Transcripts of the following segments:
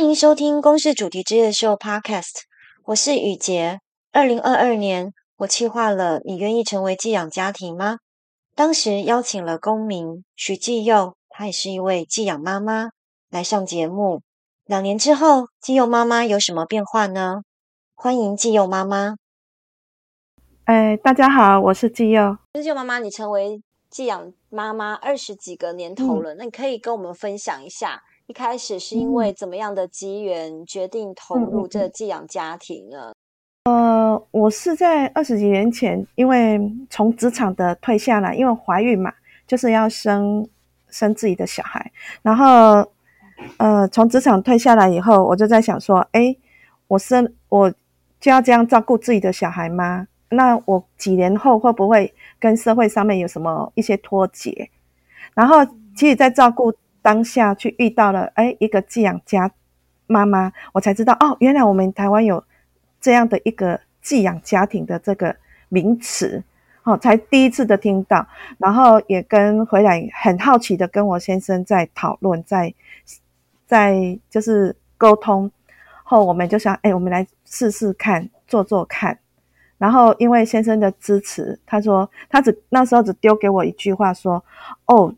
欢迎收听《公视主题之夜秀》Podcast，我是雨洁。二零二二年，我企划了“你愿意成为寄养家庭吗？”当时邀请了公民许继佑，她也是一位寄养妈妈，来上节目。两年之后，继佑妈妈有什么变化呢？欢迎继佑妈妈。哎，大家好，我是继佑。继佑妈妈，你成为寄养妈妈二十几个年头了，嗯、那你可以跟我们分享一下，一开始是因为怎么样的机缘决定投入这寄养家庭呢？呃，我是在二十几年前，因为从职场的退下来，因为怀孕嘛，就是要生生自己的小孩，然后呃，从职场退下来以后，我就在想说，哎，我生我就要这样照顾自己的小孩吗？那我几年后会不会跟社会上面有什么一些脱节？然后，其实，在照顾当下，去遇到了哎一个寄养家妈妈，我才知道哦，原来我们台湾有这样的一个寄养家庭的这个名词，哦，才第一次的听到。然后也跟回来很好奇的跟我先生在讨论，在在就是沟通后，我们就想哎，我们来试试看，做做看。然后因为先生的支持，他说他只那时候只丢给我一句话说：“哦，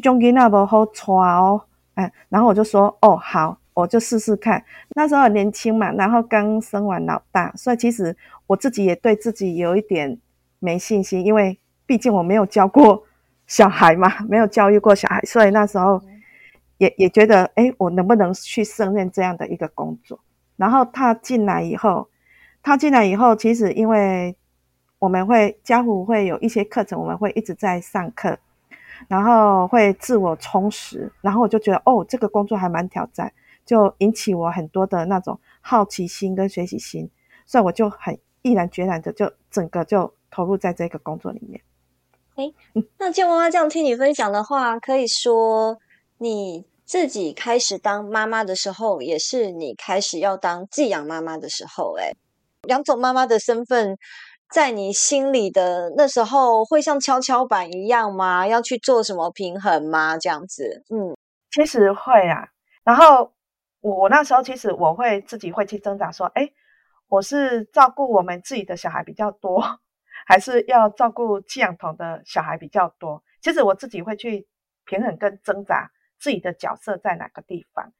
这种囡仔不好带哦。”哎，然后我就说：“哦，好，我就试试看。”那时候很年轻嘛，然后刚生完老大，所以其实我自己也对自己有一点没信心，因为毕竟我没有教过小孩嘛，没有教育过小孩，所以那时候也也觉得，哎，我能不能去胜任这样的一个工作？然后他进来以后。他进来以后，其实因为我们会家扶会有一些课程，我们会一直在上课，然后会自我充实，然后我就觉得哦，这个工作还蛮挑战，就引起我很多的那种好奇心跟学习心，所以我就很毅然决然的就整个就投入在这个工作里面。哎，那纪佑妈妈这样听你分享的话，可以说你自己开始当妈妈的时候，也是你开始要当寄养妈妈的时候，诶两种妈妈的身份，在你心里的那时候会像跷跷板一样吗？要去做什么平衡吗？这样子，嗯，其实会啊。然后我我那时候其实我会自己会去挣扎，说，哎，我是照顾我们自己的小孩比较多，还是要照顾寄养童的小孩比较多？其实我自己会去平衡跟挣扎。自己的角色在哪个地方？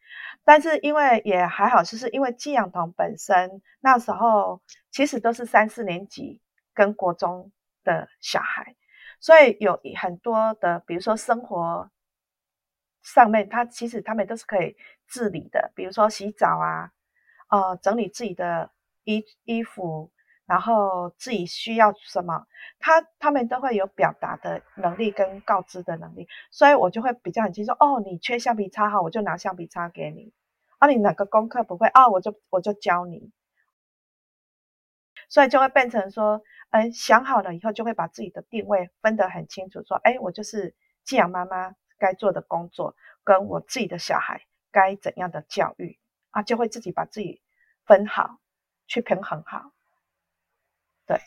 但是因为也还好，就是因为寄养童本身那时候其实都是三四年级跟国中的小孩，所以有很多的，比如说生活上面，他其实他们都是可以自理的，比如说洗澡啊，呃，整理自己的衣衣服。然后自己需要什么，他他们都会有表达的能力跟告知的能力，所以我就会比较很清楚。哦，你缺橡皮擦哈，我就拿橡皮擦给你。啊，你哪个功课不会啊，我就我就教你。所以就会变成说，嗯，想好了以后就会把自己的定位分得很清楚，说，哎，我就是寄养妈妈该做的工作，跟我自己的小孩该怎样的教育啊，就会自己把自己分好，去平衡好。对，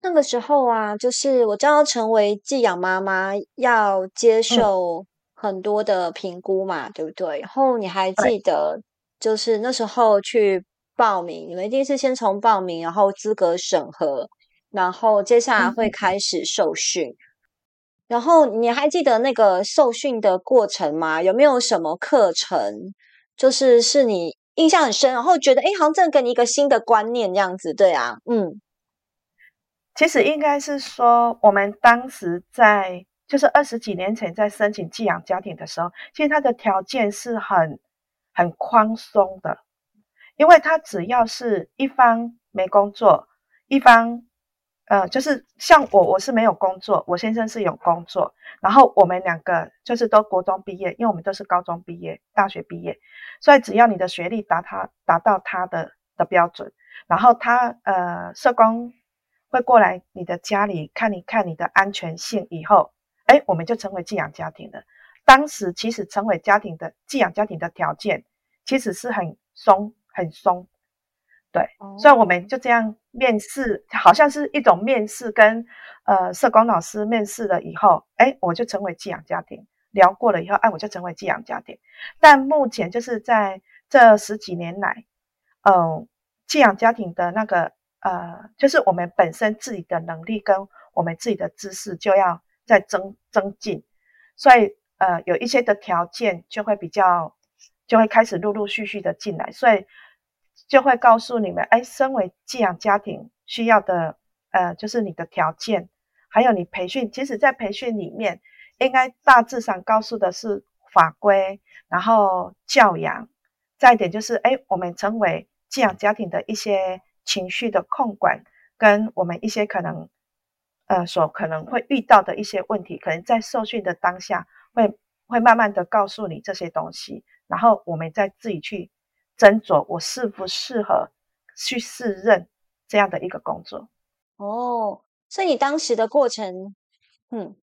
那个时候啊，就是我将要成为寄养妈妈，要接受很多的评估嘛，嗯、对不对？然后你还记得，就是那时候去报名，你们一定是先从报名，然后资格审核，然后接下来会开始受训。嗯、然后你还记得那个受训的过程吗？有没有什么课程，就是是你？印象很深，然后觉得，哎，好像这给你一个新的观念这样子，对啊，嗯，其实应该是说，我们当时在就是二十几年前在申请寄养家庭的时候，其实它的条件是很很宽松的，因为他只要是一方没工作，一方。呃，就是像我，我是没有工作，我先生是有工作，然后我们两个就是都国中毕业，因为我们都是高中毕业、大学毕业，所以只要你的学历达他达到他的的标准，然后他呃社工会过来你的家里看一看你的安全性以后，哎，我们就成为寄养家庭了。当时其实成为家庭的寄养家庭的条件其实是很松很松。对，所以我们就这样面试，好像是一种面试，跟呃社工老师面试了以后，哎，我就成为寄养家庭，聊过了以后，哎，我就成为寄养家庭。但目前就是在这十几年来，嗯、呃，寄养家庭的那个呃，就是我们本身自己的能力跟我们自己的知识就要再增增进，所以呃，有一些的条件就会比较，就会开始陆陆续续的进来，所以就会告诉你们，哎，身为寄养家庭需要的呃，就是你的条件，还有你培训，其实在培训里面。应该大致上告诉的是法规，然后教养，再一点就是，哎，我们成为寄养家庭的一些情绪的控管，跟我们一些可能，呃，所可能会遇到的一些问题，可能在受训的当下会会慢慢的告诉你这些东西，然后我们再自己去斟酌，我适不适合去试任这样的一个工作。哦，所以你当时的过程，嗯。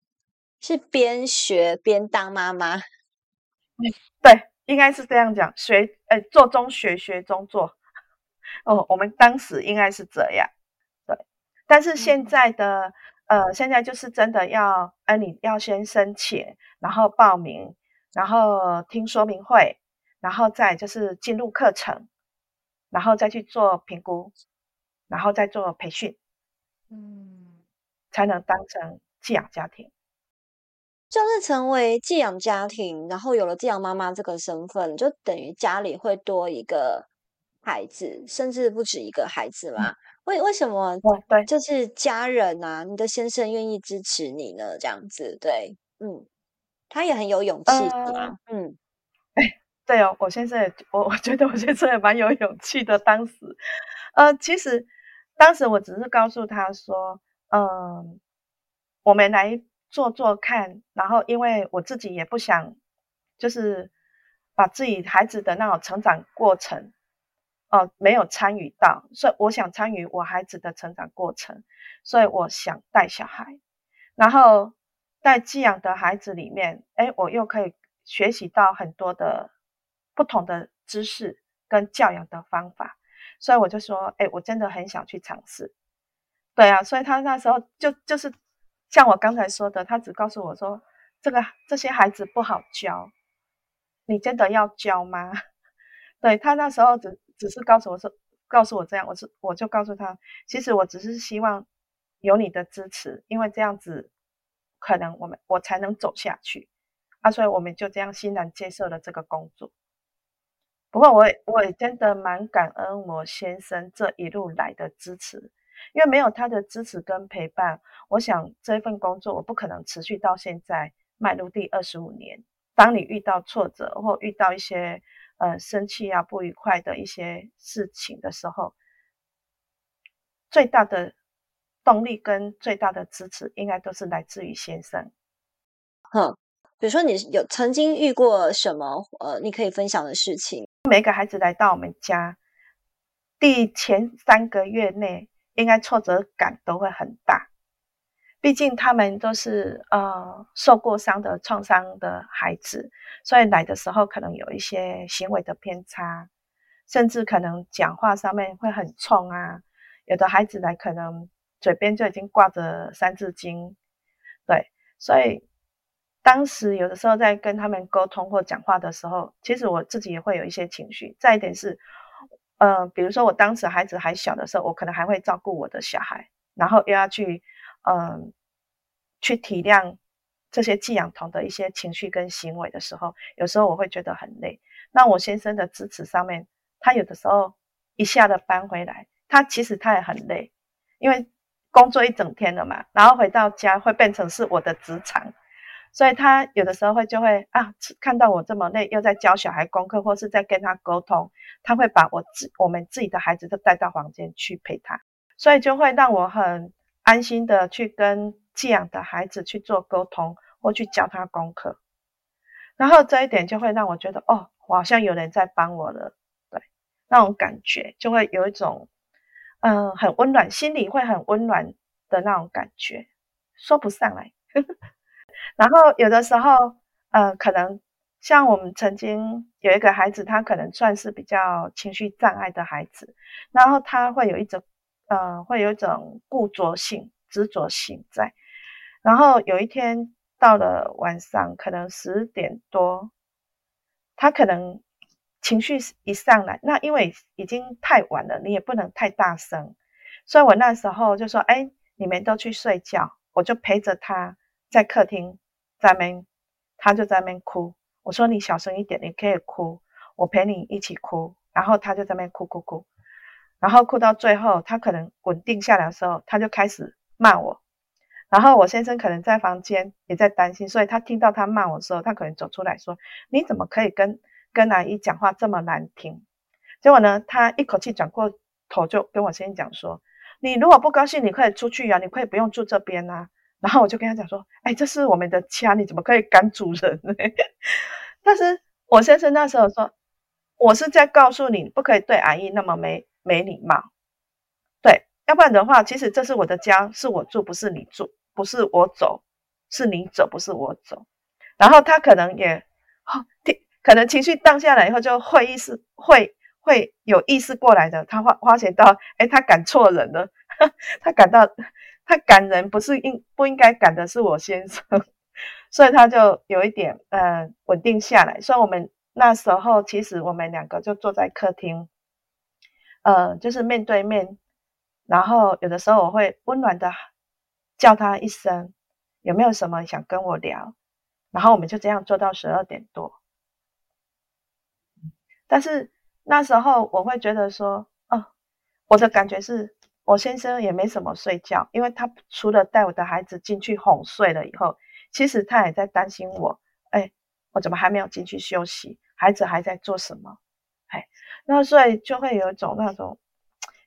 是边学边当妈妈，嗯，对，应该是这样讲，学，呃，做中学，学中做。哦，我们当时应该是这样，对。但是现在的，呃，现在就是真的要，呃，你要先申请，然后报名，然后听说明会，然后再就是进入课程，然后再去做评估，然后再做培训，嗯，才能当成寄养家庭。就是成为寄养家庭，然后有了寄养妈妈这个身份，就等于家里会多一个孩子，甚至不止一个孩子嘛？为为什么？对，就是家人啊，你的先生愿意支持你呢？这样子，对，嗯，他也很有勇气嗯，哎，对哦，我先生，我我觉得我先生也蛮有勇气的。当时，呃，其实当时我只是告诉他说，嗯、我们来。做做看，然后因为我自己也不想，就是把自己孩子的那种成长过程，哦、呃，没有参与到，所以我想参与我孩子的成长过程，所以我想带小孩，然后在寄养的孩子里面，哎，我又可以学习到很多的不同的知识跟教养的方法，所以我就说，哎，我真的很想去尝试，对啊，所以他那时候就就是。像我刚才说的，他只告诉我说，这个这些孩子不好教，你真的要教吗？对，他那时候只只是告诉我说，告诉我这样，我是我就告诉他，其实我只是希望有你的支持，因为这样子可能我们我才能走下去啊，所以我们就这样欣然接受了这个工作。不过我也我也真的蛮感恩我先生这一路来的支持。因为没有他的支持跟陪伴，我想这份工作我不可能持续到现在迈入第二十五年。当你遇到挫折或遇到一些呃生气啊不愉快的一些事情的时候，最大的动力跟最大的支持，应该都是来自于先生。哼，比如说你有曾经遇过什么呃，你可以分享的事情？每个孩子来到我们家，第前三个月内。应该挫折感都会很大，毕竟他们都是呃受过伤的创伤的孩子，所以来的时候可能有一些行为的偏差，甚至可能讲话上面会很冲啊。有的孩子来可能嘴边就已经挂着三字经，对，所以当时有的时候在跟他们沟通或讲话的时候，其实我自己也会有一些情绪。再一点是。呃，比如说我当时孩子还小的时候，我可能还会照顾我的小孩，然后又要去，嗯、去体谅这些寄养童的一些情绪跟行为的时候，有时候我会觉得很累。那我先生的支持上面，他有的时候一下子搬回来，他其实他也很累，因为工作一整天了嘛，然后回到家会变成是我的职场。所以他有的时候会就会啊，看到我这么累，又在教小孩功课，或是在跟他沟通，他会把我自我们自己的孩子都带到房间去陪他，所以就会让我很安心的去跟寄养的孩子去做沟通，或去教他功课。然后这一点就会让我觉得，哦，我好像有人在帮我了，对，那种感觉就会有一种，嗯、很温暖，心里会很温暖的那种感觉，说不上来。然后有的时候，呃，可能像我们曾经有一个孩子，他可能算是比较情绪障碍的孩子，然后他会有一种，呃，会有一种固着性、执着性在。然后有一天到了晚上可能十点多，他可能情绪一上来，那因为已经太晚了，你也不能太大声，所以我那时候就说：“哎，你们都去睡觉，我就陪着他在客厅在那边，他就在那边哭。我说你小声一点，你可以哭，我陪你一起哭。然后他就在那边哭哭哭，然后哭到最后，他可能稳定下来的时候，他就开始骂我。”然后我先生可能在房间也在担心，所以他听到他骂我的时候，他可能走出来说：“你怎么可以跟跟阿姨讲话这么难听？”结果呢，他一口气转过头就跟我先生讲说：“你如果不高兴，你可以出去呀、啊，你可以不用住这边啊。”然后我就跟他讲说：“哎，这是我们的家，你怎么可以赶主人呢？” 但是我先生那时候说：“我是在告诉你，不可以对阿姨那么没没礼貌，对，要不然的话，其实这是我的家，是我住，不是你住。”不是我走，是你走，不是我走。然后他可能也，听，可能情绪荡下来以后，就会意识，会会有意识过来的。他发发现到，哎，他赶错人了，他赶到，他赶人不是应不应该赶的是我先生，所以他就有一点呃稳定下来。所以我们那时候其实我们两个就坐在客厅，呃，就是面对面，然后有的时候我会温暖的。叫他一声，有没有什么想跟我聊？然后我们就这样做到十二点多。但是那时候我会觉得说，哦，我的感觉是我先生也没什么睡觉，因为他除了带我的孩子进去哄睡了以后，其实他也在担心我。哎，我怎么还没有进去休息？孩子还在做什么？哎，那所以就会有一种那种。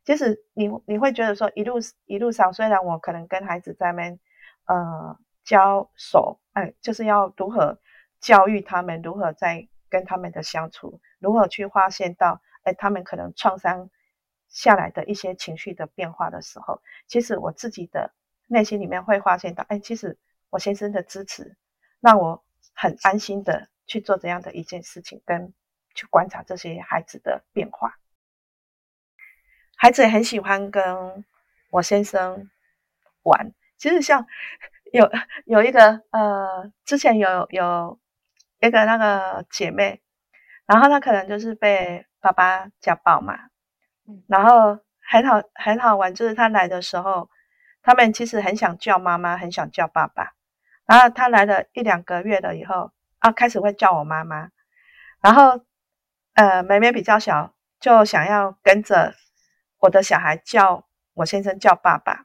其实你你会觉得说一路一路上，虽然我可能跟孩子在那边呃交手，哎，就是要如何教育他们，如何在跟他们的相处，如何去发现到哎他们可能创伤下来的一些情绪的变化的时候，其实我自己的内心里面会发现到，哎，其实我先生的支持让我很安心的去做这样的一件事情，跟去观察这些孩子的变化。孩子也很喜欢跟我先生玩。其实像 有有一个呃，之前有有一个那个姐妹，然后她可能就是被爸爸家暴嘛，然后很好很好玩，就是她来的时候，他们其实很想叫妈妈，很想叫爸爸。然后她来了一两个月了以后，啊，开始会叫我妈妈。然后呃，妹妹比较小，就想要跟着。我的小孩叫我先生叫爸爸，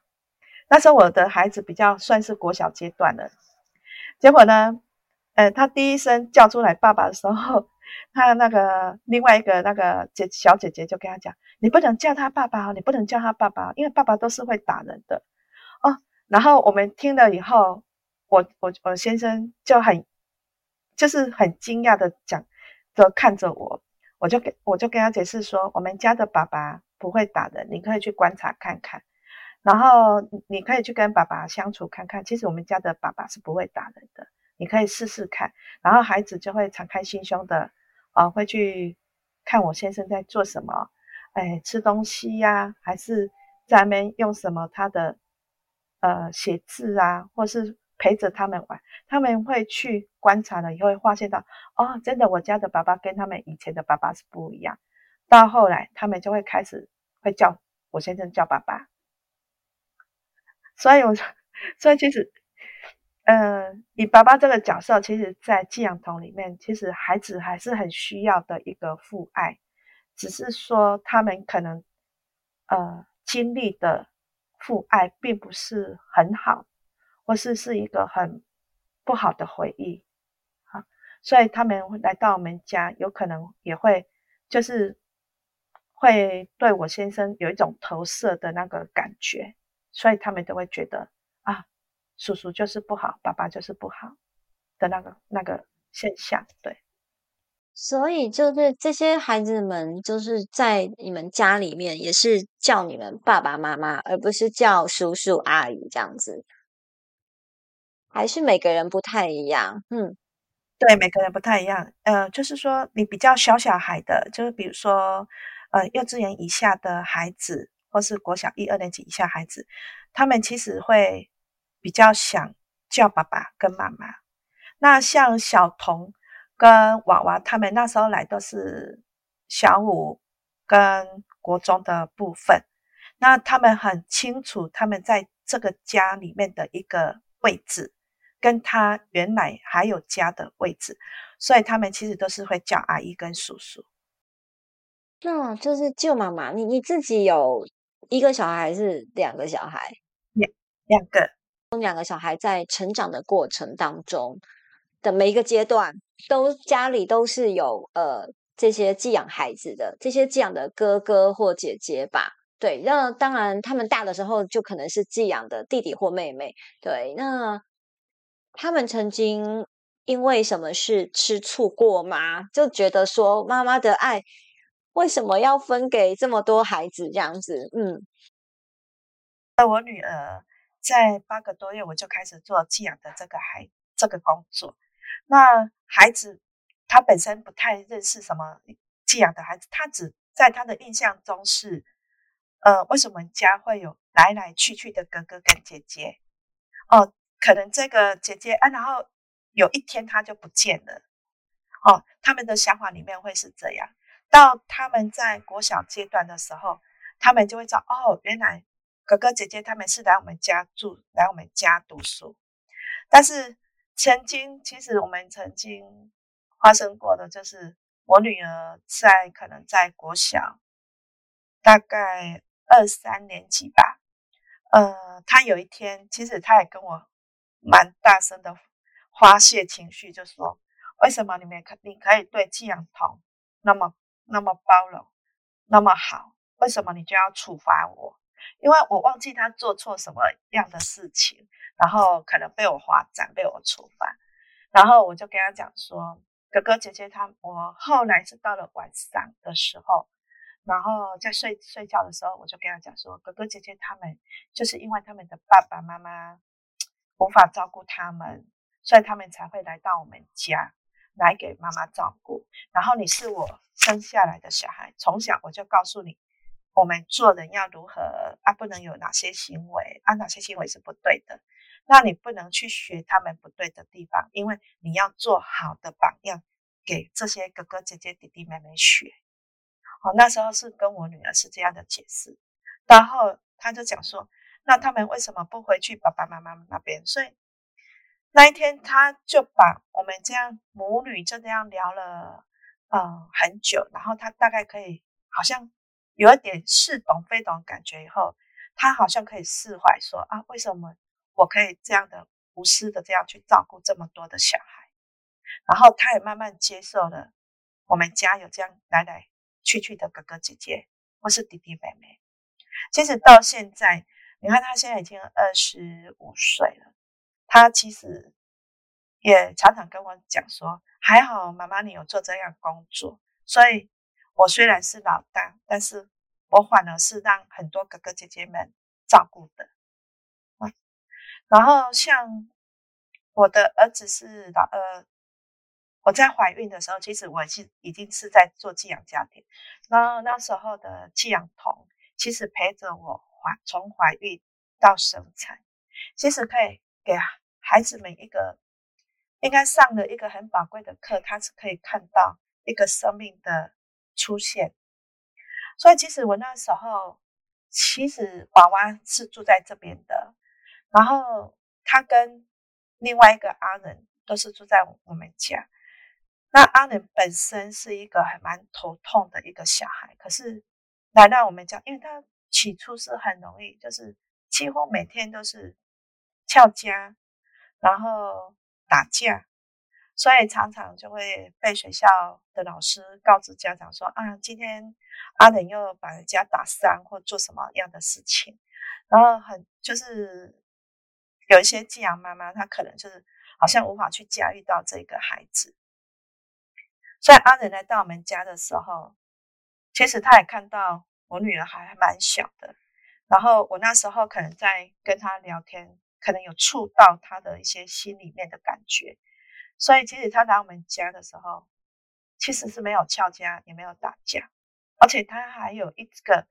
那时候我的孩子比较算是国小阶段了。结果呢，呃，他第一声叫出来爸爸的时候，他那个另外一个那个姐小姐姐就跟他讲：“你不能叫他爸爸，你不能叫他爸爸，因为爸爸都是会打人的哦。”然后我们听了以后，我我我先生就很就是很惊讶的讲，就看着我，我就给我就跟他解释说，我们家的爸爸。不会打人，你可以去观察看看，然后你可以去跟爸爸相处看看。其实我们家的爸爸是不会打人的，你可以试试看。然后孩子就会敞开心胸的啊，会去看我先生在做什么，哎，吃东西呀、啊，还是在那边用什么他的呃写字啊，或是陪着他们玩。他们会去观察了以后，会发现到哦，真的，我家的爸爸跟他们以前的爸爸是不一样。到后来，他们就会开始会叫我先生叫爸爸，所以我，所以其实，呃，以爸爸这个角色，其实，在寄养童里面，其实孩子还是很需要的一个父爱，只是说他们可能，呃，经历的父爱并不是很好，或是是一个很不好的回忆，啊，所以他们来到我们家，有可能也会就是。会对我先生有一种投射的那个感觉，所以他们都会觉得，叔叔就是不好，爸爸就是不好的那个那个现象。对，所以就是这些孩子们就是在你们家里面也是叫你们爸爸妈妈，而不是叫叔叔阿姨这样子，还是每个人不太一样。嗯，对，每个人不太一样。呃，就是说你比较小小孩的，就是比如说。呃，幼稚园以下的孩子，或是国小一二年级以下孩子，他们其实会比较想叫爸爸跟妈妈。那像小童跟娃娃他们那时候来都是小五跟国中的部分，那他们很清楚他们在这个家里面的一个位置，跟他原来还有家的位置，所以他们其实都是会叫阿姨跟叔叔。那就是舅妈妈，你你自己有一个小孩还是两个小孩？两两个，两个小孩在成长的过程当中的每一个阶段，都家里都是有呃这些寄养孩子的，这些寄养的哥哥或姐姐吧。对，那当然他们大的时候就可能是寄养的弟弟或妹妹。对，那他们曾经因为什么事吃醋过吗？就觉得说妈妈的爱。为什么要分给这么多孩子这样子？嗯，那我女儿在八个多月我就开始做寄养的这个孩这个工作。那孩子他本身不太认识什么寄养的孩子，他只在他的印象中是，呃，为什么家会有来来去去的哥哥跟姐姐？哦，可能这个姐姐啊，然后有一天他就不见了。哦，他们的想法里面会是这样。到他们在国小阶段的时候，他们就会知道哦，原来哥哥姐姐他们是来我们家住，来我们家读书。但是曾经，其实我们曾经发生过的，就是我女儿在可能在国小大概二三年级吧，呃，她有一天，其实她也跟我蛮大声的发泄情绪，就说：为什么你们可你可以对寄养童那么？那么包容，那么好，为什么你就要处罚我？因为我忘记他做错什么样的事情，然后可能被我罚站，被我处罚。然后我就跟他讲说，哥哥姐姐他，我后来是到了晚上的时候，然后在睡睡觉的时候，我就跟他讲说，哥哥姐姐他们就是因为他们的爸爸妈妈无法照顾他们，所以他们才会来到我们家。来给妈妈照顾，然后你是我生下来的小孩，从小我就告诉你，我们做人要如何啊，不能有哪些行为啊，哪些行为是不对的，那你不能去学他们不对的地方，因为你要做好的榜样给这些哥哥姐姐弟弟妹妹学。哦，那时候是跟我女儿是这样的解释，然后他就讲说，那他们为什么不回去爸爸妈妈那边？所以。那一天，他就把我们这样母女就这样聊了，呃，很久。然后他大概可以，好像有一点似懂非懂的感觉以后，他好像可以释怀说，说啊，为什么我可以这样的无私的这样去照顾这么多的小孩？然后他也慢慢接受了我们家有这样来来去去的哥哥姐姐或是弟弟妹妹。其实到现在，你看他现在已经二十五岁了。他其实也常常跟我讲说：“还好妈妈你有做这样工作，所以我虽然是老大，但是我反而是让很多哥哥姐姐们照顾的。”然后像我的儿子是老二，我在怀孕的时候，其实我是已经是在做寄养家庭，然后那时候的寄养童其实陪着我怀从怀孕到生产，其实可以给。孩子们一个应该上了一个很宝贵的课，他是可以看到一个生命的出现。所以，其实我那时候，其实娃娃是住在这边的，然后他跟另外一个阿仁都是住在我们家。那阿仁本身是一个还蛮头痛的一个小孩，可是来到我们家，因为他起初是很容易，就是几乎每天都是翘家。然后打架，所以常常就会被学校的老师告知家长说：“啊，今天阿仁又把人家打伤，或做什么样的事情。”然后很就是有一些寄养妈妈，她可能就是好像无法去驾驭到这个孩子。所以阿仁来到我们家的时候，其实他也看到我女儿还蛮小的，然后我那时候可能在跟他聊天。可能有触到他的一些心里面的感觉，所以其实他来我们家的时候，其实是没有翘家，也没有打架，而且他还有一个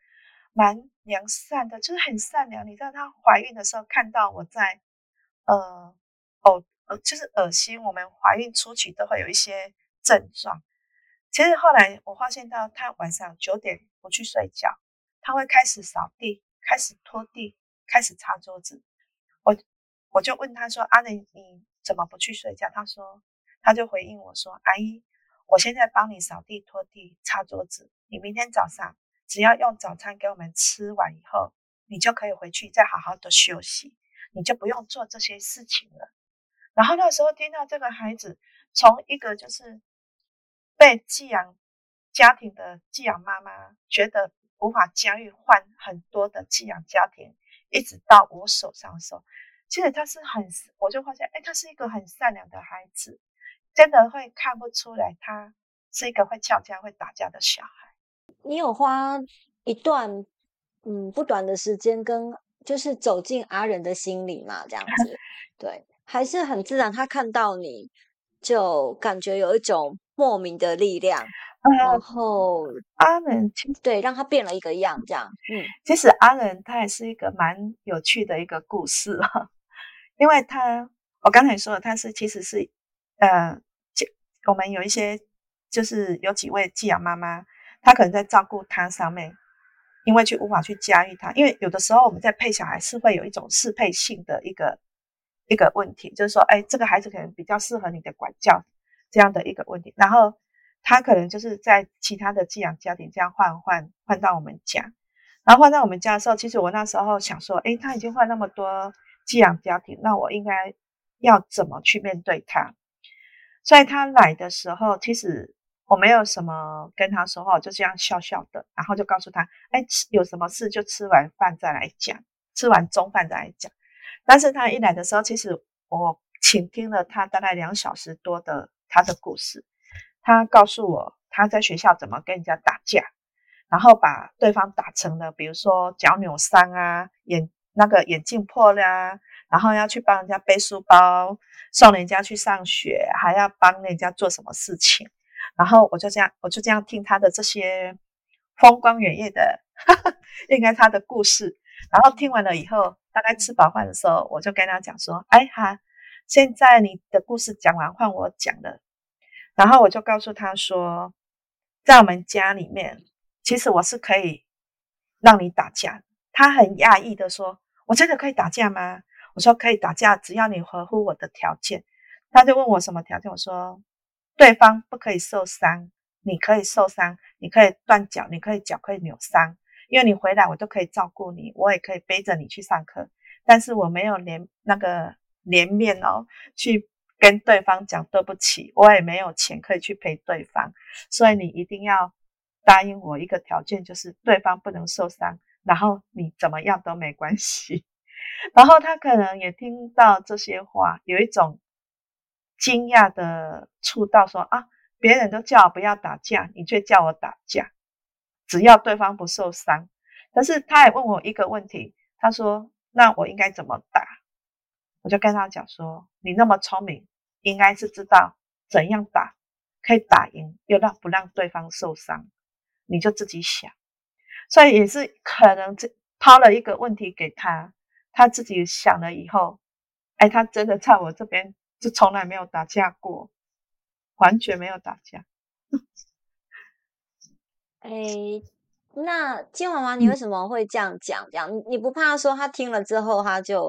蛮良善的，就是很善良。你知道，他怀孕的时候看到我在呃呕，呃，就是恶心。我们怀孕初期都会有一些症状。其实后来我发现到，她晚上九点不去睡觉，她会开始扫地，开始拖地，开始擦桌子。我我就问她说：“阿玲，你怎么不去睡觉？”他说，他就回应我说：“阿姨，我现在帮你扫地、拖地、擦桌子，你明天早上只要用早餐给我们吃完以后，你就可以回去再好好的休息。”你就不用做这些事情了。然后那时候听到这个孩子从一个就是被寄养家庭的寄养妈妈，觉得无法驾驭换很多的寄养家庭，一直到我手上的时候，其实他是很，我就发现，哎，他是一个很善良的孩子，真的会看不出来他是一个会吵架、会打架的小孩。你有花一段嗯不短的时间跟。就是走进阿仁的心里嘛，这样子，对，还是很自然。他看到你就感觉有一种莫名的力量，嗯、然后阿仁对，让他变了一个样，这样。嗯，其实阿仁他也是一个蛮有趣的一个故事因为他我刚才说了，他是其实是呃，我们有一些就是有几位寄养妈妈，她可能在照顾他上面。因为去无法去驾驭他，因为有的时候我们在配小孩是会有一种适配性的一个一个问题，就是说，哎，这个孩子可能比较适合你的管教这样的一个问题。然后他可能就是在其他的寄养家庭这样换换换到我们家，然后换到我们家的时候，其实我那时候想说，哎，他已经换那么多寄养家庭，那我应该要怎么去面对他？所以他来的时候，其实。我没有什么跟他说话，就这样笑笑的，然后就告诉他，哎，有什么事就吃完饭再来讲，吃完中饭再来讲。但是他一来的时候，其实我倾听了他大概两小时多的他的故事。他告诉我他在学校怎么跟人家打架，然后把对方打成了，比如说脚扭伤啊，眼那个眼镜破了啊，然后要去帮人家背书包，送人家去上学，还要帮人家做什么事情。然后我就这样，我就这样听他的这些风光远艳的，哈哈，应该他的故事。然后听完了以后，大概吃饱饭的时候，我就跟他讲说：“哎哈，现在你的故事讲完，换我讲了。”然后我就告诉他说：“在我们家里面，其实我是可以让你打架。”他很讶异的说：“我真的可以打架吗？”我说：“可以打架，只要你合乎我的条件。”他就问我什么条件，我说。对方不可以受伤，你可以受伤，你可以断脚，你可以脚可以扭伤，因为你回来我都可以照顾你，我也可以背着你去上课，但是我没有脸那个脸面哦，去跟对方讲对不起，我也没有钱可以去赔对方，所以你一定要答应我一个条件，就是对方不能受伤，然后你怎么样都没关系。然后他可能也听到这些话，有一种。惊讶的触到说啊，别人都叫我不要打架，你却叫我打架，只要对方不受伤。但是他也问我一个问题，他说：“那我应该怎么打？”我就跟他讲说：“你那么聪明，应该是知道怎样打可以打赢，又让不让对方受伤，你就自己想。”所以也是可能这抛了一个问题给他，他自己想了以后，哎，他真的在我这边。就从来没有打架过，完全没有打架。哎，那金娃娃，你为什么会这样讲？这样你你不怕说他听了之后，他就，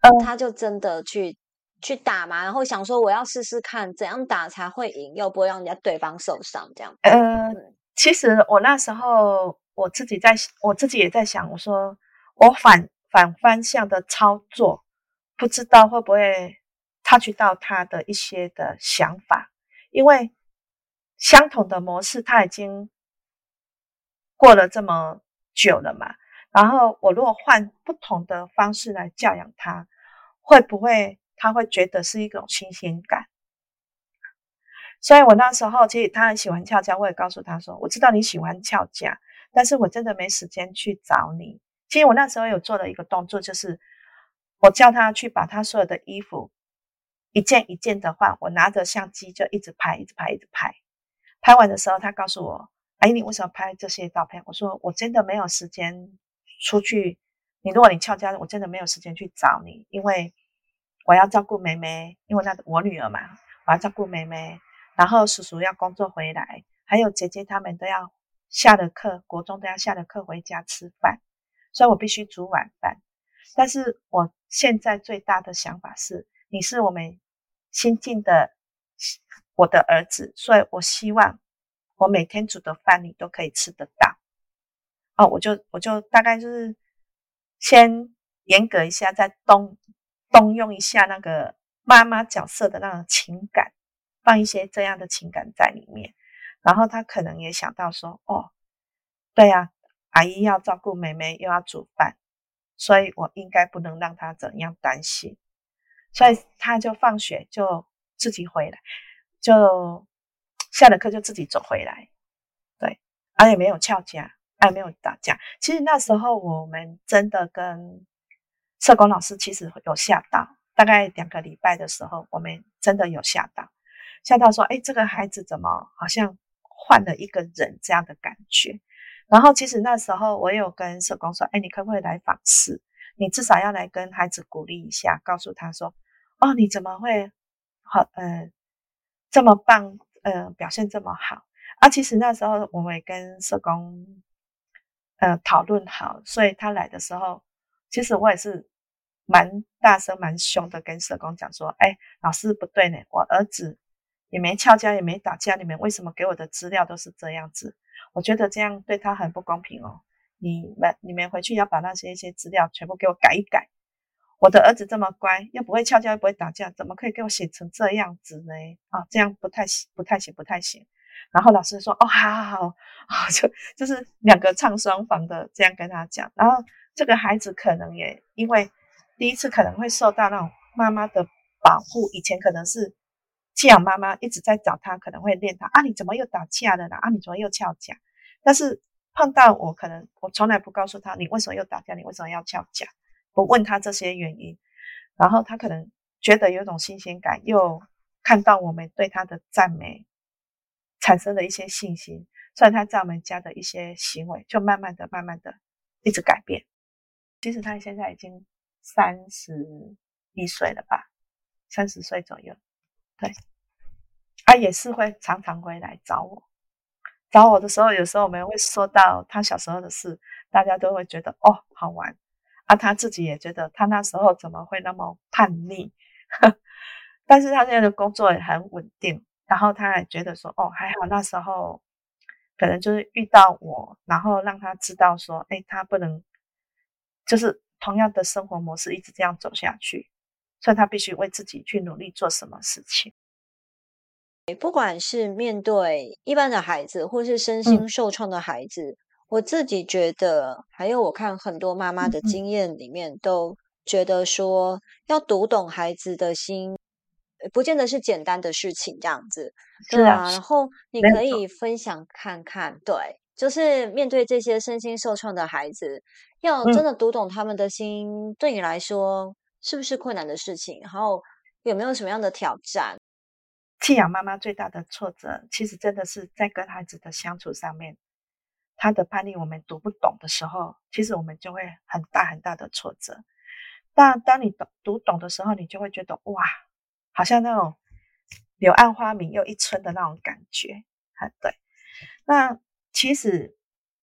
呃，他就真的去去打嘛？然后想说我要试试看怎样打才会赢，又不会让人家对方受伤这样。呃，其实我那时候我自己在，我自己也在想，我说我反反方向的操作，不知道会不会。触及到他的一些的想法，因为相同的模式他已经过了这么久了嘛。然后我如果换不同的方式来教养他，会不会他会觉得是一种新鲜感？所以我那时候其实他很喜欢翘家，我也告诉他说：“我知道你喜欢翘家，但是我真的没时间去找你。”其实我那时候有做了一个动作，就是我叫他去把他所有的衣服。一件一件的换，我拿着相机就一直拍，一直拍，一直拍。拍完的时候，他告诉我：“哎，你为什么拍这些照片？”我说：“我真的没有时间出去。你如果你翘家，我真的没有时间去找你，因为我要照顾妹妹，因为那我女儿嘛，我要照顾妹妹，然后叔叔要工作回来，还有姐姐他们都要下了课，国中都要下了课回家吃饭，所以我必须煮晚饭。但是我现在最大的想法是，你是我们新进的我的儿子，所以我希望我每天煮的饭你都可以吃得到。哦，我就我就大概就是先严格一下，再动。动用一下那个妈妈角色的那种情感，放一些这样的情感在里面，然后他可能也想到说：“哦，对呀，阿姨要照顾妹妹，又要煮饭，所以我应该不能让他怎样担心。”所以他就放学就自己回来，就下了课就自己走回来。对，而也没有翘家，也没有打架。其实那时候我们真的跟。社工老师其实有吓到，大概两个礼拜的时候，我们真的有吓到，吓到说：“哎，这个孩子怎么好像换了一个人这样的感觉？”然后其实那时候我有跟社工说：“哎，你可不可以来访视？你至少要来跟孩子鼓励一下，告诉他说：‘哦，你怎么会好？呃，这么棒？呃，表现这么好？’啊，其实那时候我们也跟社工呃讨论好，所以他来的时候。”其实我也是蛮大声、蛮凶的，跟社工讲说：“哎，老师不对呢，我儿子也没翘家，也没打架，你们为什么给我的资料都是这样子？我觉得这样对他很不公平哦。你们、你们回去要把那些一些资料全部给我改一改。我的儿子这么乖，又不会翘家，又不会打架，怎么可以给我写成这样子呢？啊，这样不太行，不太行，不太行。然后老师说：哦，好好好，啊，就就是两个唱双簧的这样跟他讲，然后。这个孩子可能也因为第一次可能会受到那种妈妈的保护，以前可能是寄养妈妈一直在找他，可能会念他啊，你怎么又打架了呢？啊，你怎么又翘家？但是碰到我，可能我从来不告诉他你为什么又打架，你为什么要翘家，不问他这些原因，然后他可能觉得有一种新鲜感，又看到我们对他的赞美，产生了一些信心，所以他在我们家的一些行为就慢慢的、慢慢的一直改变。其实他现在已经三十一岁了吧，三十岁左右，对，他也是会常常回来找我。找我的时候，有时候我们会说到他小时候的事，大家都会觉得哦好玩啊。他自己也觉得他那时候怎么会那么叛逆，但是他现在的工作也很稳定，然后他也觉得说哦还好那时候可能就是遇到我，然后让他知道说哎他不能。就是同样的生活模式一直这样走下去，所以他必须为自己去努力做什么事情。不管是面对一般的孩子，或是身心受创的孩子，嗯、我自己觉得，还有我看很多妈妈的经验里面，嗯、都觉得说要读懂孩子的心，不见得是简单的事情。这样子，对啊。啊然后你可以分享看看，对。就是面对这些身心受创的孩子，要真的读懂他们的心，嗯、对你来说是不是困难的事情？然后有没有什么样的挑战？弃养妈妈最大的挫折，其实真的是在跟孩子的相处上面，他的叛逆我们读不懂的时候，其实我们就会很大很大的挫折。但当你懂读懂的时候，你就会觉得哇，好像那种柳暗花明又一村的那种感觉。很对，那。其实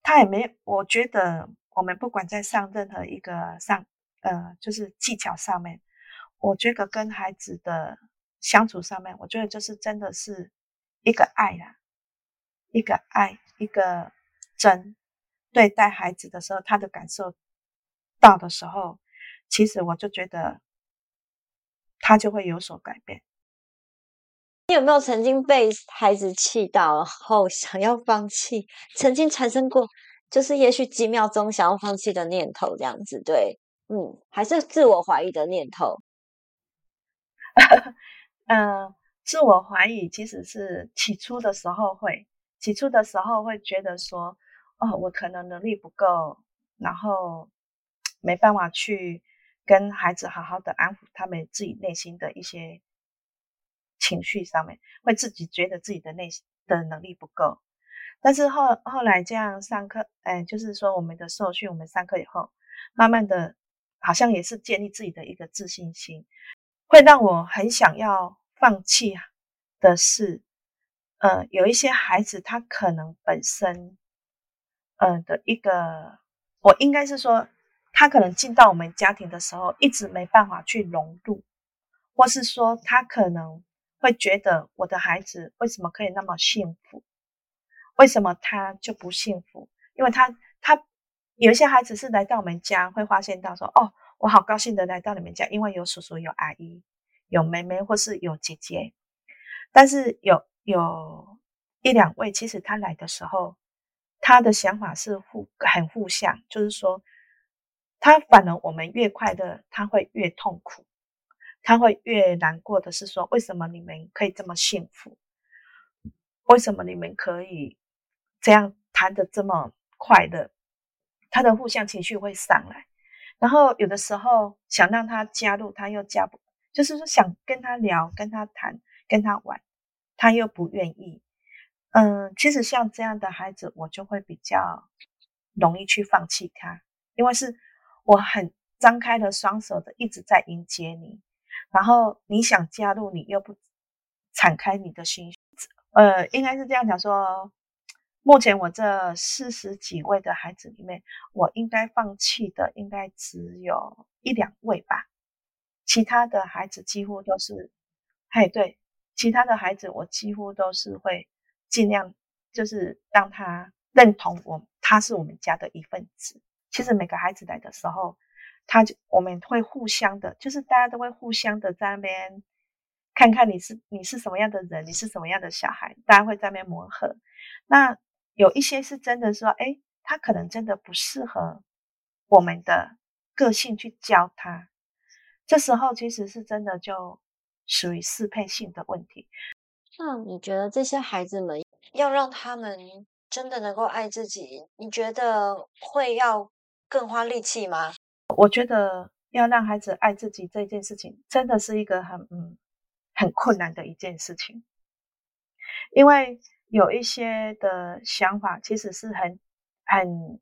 他也没，我觉得我们不管在上任何一个上，呃，就是技巧上面，我觉得跟孩子的相处上面，我觉得就是真的是一个爱啦，一个爱，一个真对待孩子的时候，他的感受到的时候，其实我就觉得他就会有所改变。你有没有曾经被孩子气到，后想要放弃？曾经产生过，就是也许几秒钟想要放弃的念头，这样子，对，嗯，还是自我怀疑的念头。嗯、呃，自我怀疑其实是起初的时候会，起初的时候会觉得说，哦，我可能能力不够，然后 没办法去跟孩子好好的安抚他们自己内心的一些。情绪上面会自己觉得自己的内心的能力不够，但是后后来这样上课，哎，就是说我们的受训，我们上课以后，慢慢的，好像也是建立自己的一个自信心。会让我很想要放弃的是，呃，有一些孩子他可能本身，呃的一个，我应该是说，他可能进到我们家庭的时候，一直没办法去融入，或是说他可能会觉得我的孩子为什么可以那么幸福，为什么他就不幸福？因为他他有一些孩子是来到我们家，会发现到说，哦。我好高兴的来到你们家，因为有叔叔、有阿姨、有妹妹或是有姐姐。但是有有一两位，其实他来的时候，他的想法是互很互相，就是说，他反而我们越快乐，他会越痛苦，他会越难过的是说，为什么你们可以这么幸福？为什么你们可以这样谈得这么快乐？他的互相情绪会上来。然后有的时候想让他加入，他又加不，就是说想跟他聊、跟他谈、跟他玩，他又不愿意。嗯，其实像这样的孩子，我就会比较容易去放弃他，因为是我很张开了双手的一直在迎接你，然后你想加入，你又不敞开你的心，呃，应该是这样讲说。目前我这四十几位的孩子里面，我应该放弃的应该只有一两位吧。其他的孩子几乎都是，嘿，对，其他的孩子我几乎都是会尽量就是让他认同我，他是我们家的一份子。其实每个孩子来的时候，他就我们会互相的，就是大家都会互相的在那边看看你是你是什么样的人，你是什么样的小孩，大家会在那边磨合。那有一些是真的说，哎，他可能真的不适合我们的个性去教他。这时候其实是真的就属于适配性的问题。那你觉得这些孩子们要让他们真的能够爱自己，你觉得会要更花力气吗？我觉得要让孩子爱自己这件事情，真的是一个很嗯很困难的一件事情，因为。有一些的想法，其实是很、很，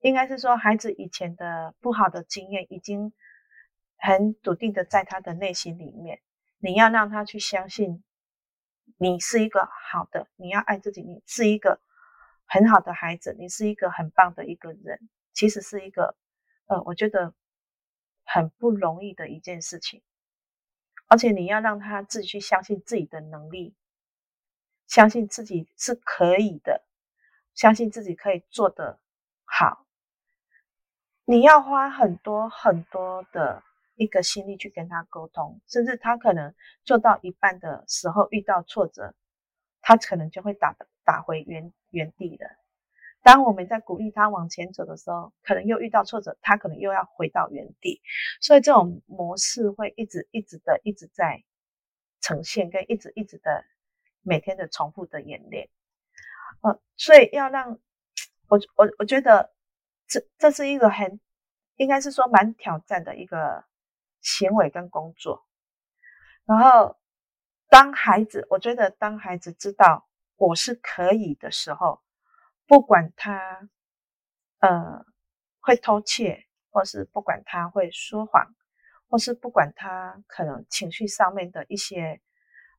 应该是说，孩子以前的不好的经验，已经很笃定的在他的内心里面。你要让他去相信，你是一个好的，你要爱自己，你是一个很好的孩子，你是一个很棒的一个人。其实是一个，呃，我觉得很不容易的一件事情。而且你要让他自己去相信自己的能力。相信自己是可以的，相信自己可以做得好。你要花很多很多的一个心力去跟他沟通，甚至他可能做到一半的时候遇到挫折，他可能就会打打回原原地的。当我们在鼓励他往前走的时候，可能又遇到挫折，他可能又要回到原地。所以这种模式会一直一直的一直在呈现，跟一直一直的。每天的重复的演练，呃，所以要让我我我觉得这这是一个很应该是说蛮挑战的一个行为跟工作。然后当孩子，我觉得当孩子知道我是可以的时候，不管他呃会偷窃，或是不管他会说谎，或是不管他可能情绪上面的一些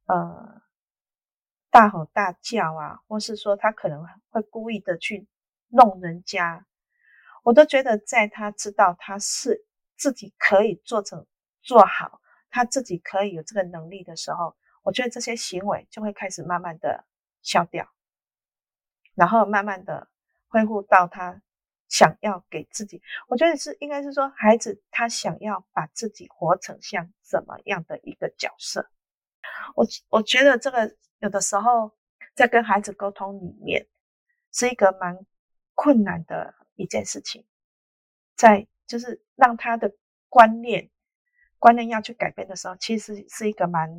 呃。大吼大叫啊，或是说他可能会故意的去弄人家，我都觉得在他知道他是自己可以做成做好，他自己可以有这个能力的时候，我觉得这些行为就会开始慢慢的消掉，然后慢慢的恢复到他想要给自己，我觉得是应该是说孩子他想要把自己活成像怎么样的一个角色，我我觉得这个。有的时候，在跟孩子沟通里面，是一个蛮困难的一件事情。在就是让他的观念观念要去改变的时候，其实是一个蛮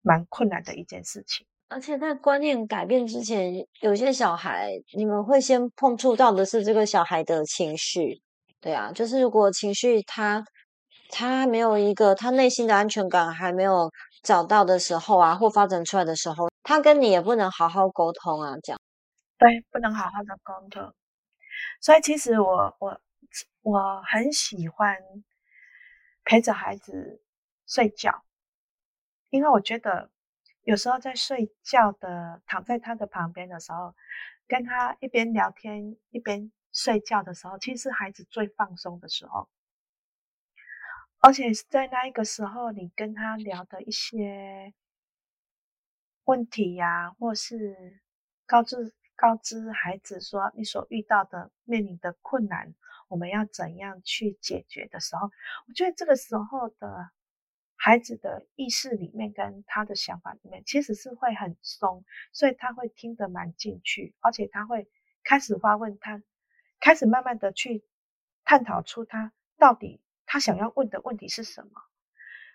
蛮困难的一件事情。而且在观念改变之前，有些小孩你们会先碰触到的是这个小孩的情绪。对啊，就是如果情绪他他没有一个他内心的安全感还没有。找到的时候啊，或发展出来的时候，他跟你也不能好好沟通啊，这样。对，不能好好的沟通。所以其实我我我很喜欢陪着孩子睡觉，因为我觉得有时候在睡觉的躺在他的旁边的时候，跟他一边聊天一边睡觉的时候，其实是孩子最放松的时候。而且在那一个时候，你跟他聊的一些问题呀、或是告知告知孩子说你所遇到的面临的困难，我们要怎样去解决的时候，我觉得这个时候的孩子的意识里面跟他的想法里面，其实是会很松，所以他会听得蛮进去，而且他会开始发问，他开始慢慢的去探讨出他到底。他想要问的问题是什么？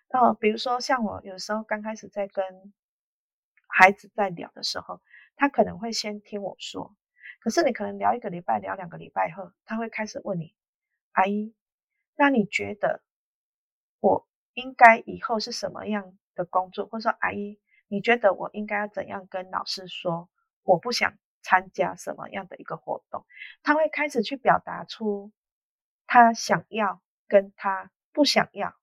呃，比如说像我有时候刚开始在跟孩子在聊的时候，他可能会先听我说，可是你可能聊一个礼拜、聊两个礼拜后，他会开始问你：“阿姨，那你觉得我应该以后是什么样的工作？”或者说：“阿姨，你觉得我应该要怎样跟老师说？我不想参加什么样的一个活动？”他会开始去表达出他想要。跟他不想要。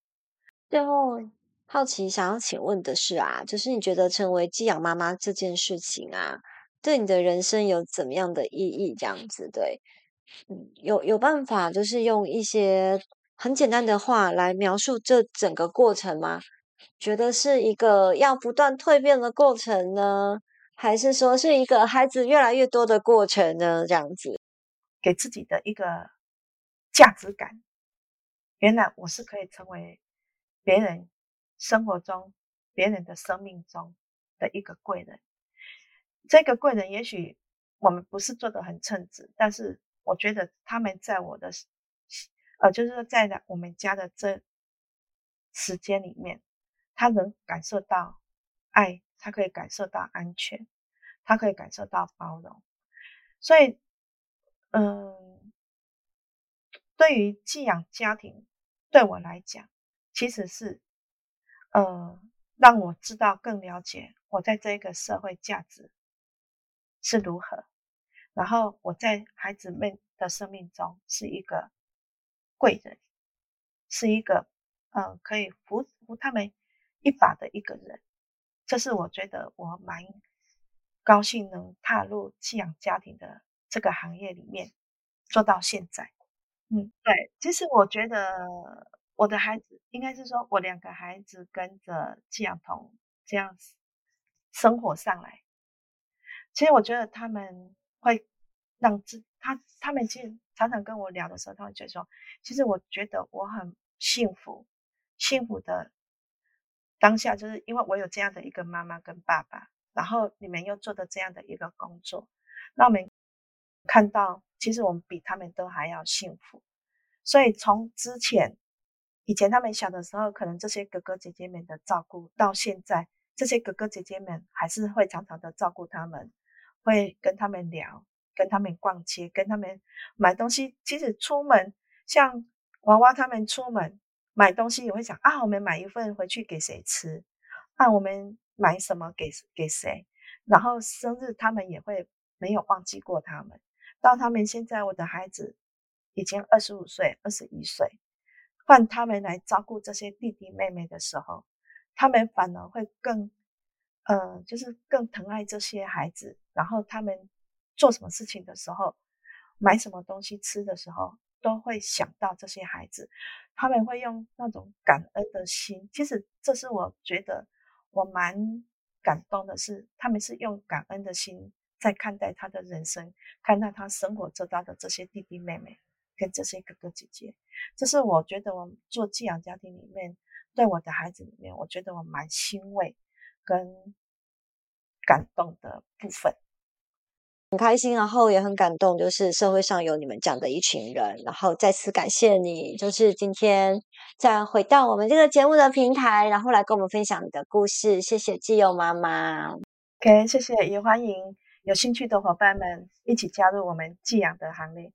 最后，好奇想要请问的是啊，就是你觉得成为寄养妈妈这件事情啊，对你的人生有怎么样的意义？这样子，对，嗯，有有办法，就是用一些很简单的话来描述这整个过程吗？觉得是一个要不断蜕变的过程呢，还是说是一个孩子越来越多的过程呢？这样子，给自己的一个价值感。原来我是可以成为别人生活中、别人的生命中的一个贵人。这个贵人，也许我们不是做得很称职，但是我觉得他们在我的，呃，就是说在我们家的这时间里面，他能感受到爱，他可以感受到安全，他可以感受到包容。所以，嗯，对于寄养家庭。对我来讲，其实是，呃，让我知道更了解我在这个社会价值是如何，然后我在孩子们的生命中是一个贵人，是一个，呃，可以扶扶他们一把的一个人。这是我觉得我蛮高兴能踏入寄养家庭的这个行业里面做到现在。嗯，对，其实我觉得我的孩子应该是说，我两个孩子跟着寄养童这样子生活上来，其实我觉得他们会让自他他们其实常常跟我聊的时候，他们觉得说，其实我觉得我很幸福，幸福的当下就是因为我有这样的一个妈妈跟爸爸，然后你们又做的这样的一个工作，那我们看到。其实我们比他们都还要幸福，所以从之前，以前他们小的时候，可能这些哥哥姐姐们的照顾，到现在，这些哥哥姐姐们还是会常常的照顾他们，会跟他们聊，跟他们逛街，跟他们买东西。其实出门，像娃娃他们出门买东西，也会想啊，我们买一份回去给谁吃？啊，我们买什么给给谁？然后生日他们也会没有忘记过他们。到他们现在，我的孩子已经二十五岁、二十一岁，换他们来照顾这些弟弟妹妹的时候，他们反而会更，呃，就是更疼爱这些孩子。然后他们做什么事情的时候，买什么东西吃的时候，都会想到这些孩子。他们会用那种感恩的心。其实这是我觉得我蛮感动的是，他们是用感恩的心。在看待他的人生，看待他生活周遭的这些弟弟妹妹跟这些哥哥姐姐，这是我觉得我做寄养家庭里面，对我的孩子里面，我觉得我蛮欣慰跟感动的部分。很开心，然后也很感动，就是社会上有你们这样的一群人，然后再次感谢你，就是今天再回到我们这个节目的平台，然后来跟我们分享你的故事。谢谢基友妈妈，OK，谢谢，也欢迎。有兴趣的伙伴们一起加入我们寄养的行列。